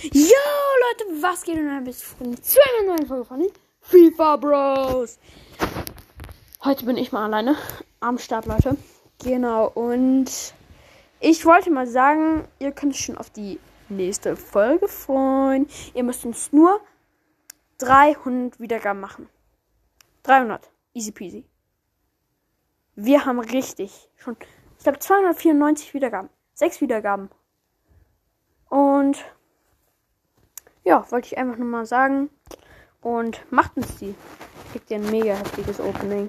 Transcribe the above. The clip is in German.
Yo, Leute, was geht denn bisschen zu einer neuen Folge von FIFA Bros? Heute bin ich mal alleine am Start, Leute. Genau, und ich wollte mal sagen, ihr könnt euch schon auf die nächste Folge freuen. Ihr müsst uns nur 300 Wiedergaben machen. 300. Easy peasy. Wir haben richtig schon, ich glaube, 294 Wiedergaben. Sechs Wiedergaben. Und ja, wollte ich einfach nur mal sagen. Und macht uns die. Kriegt ihr ein mega heftiges Opening.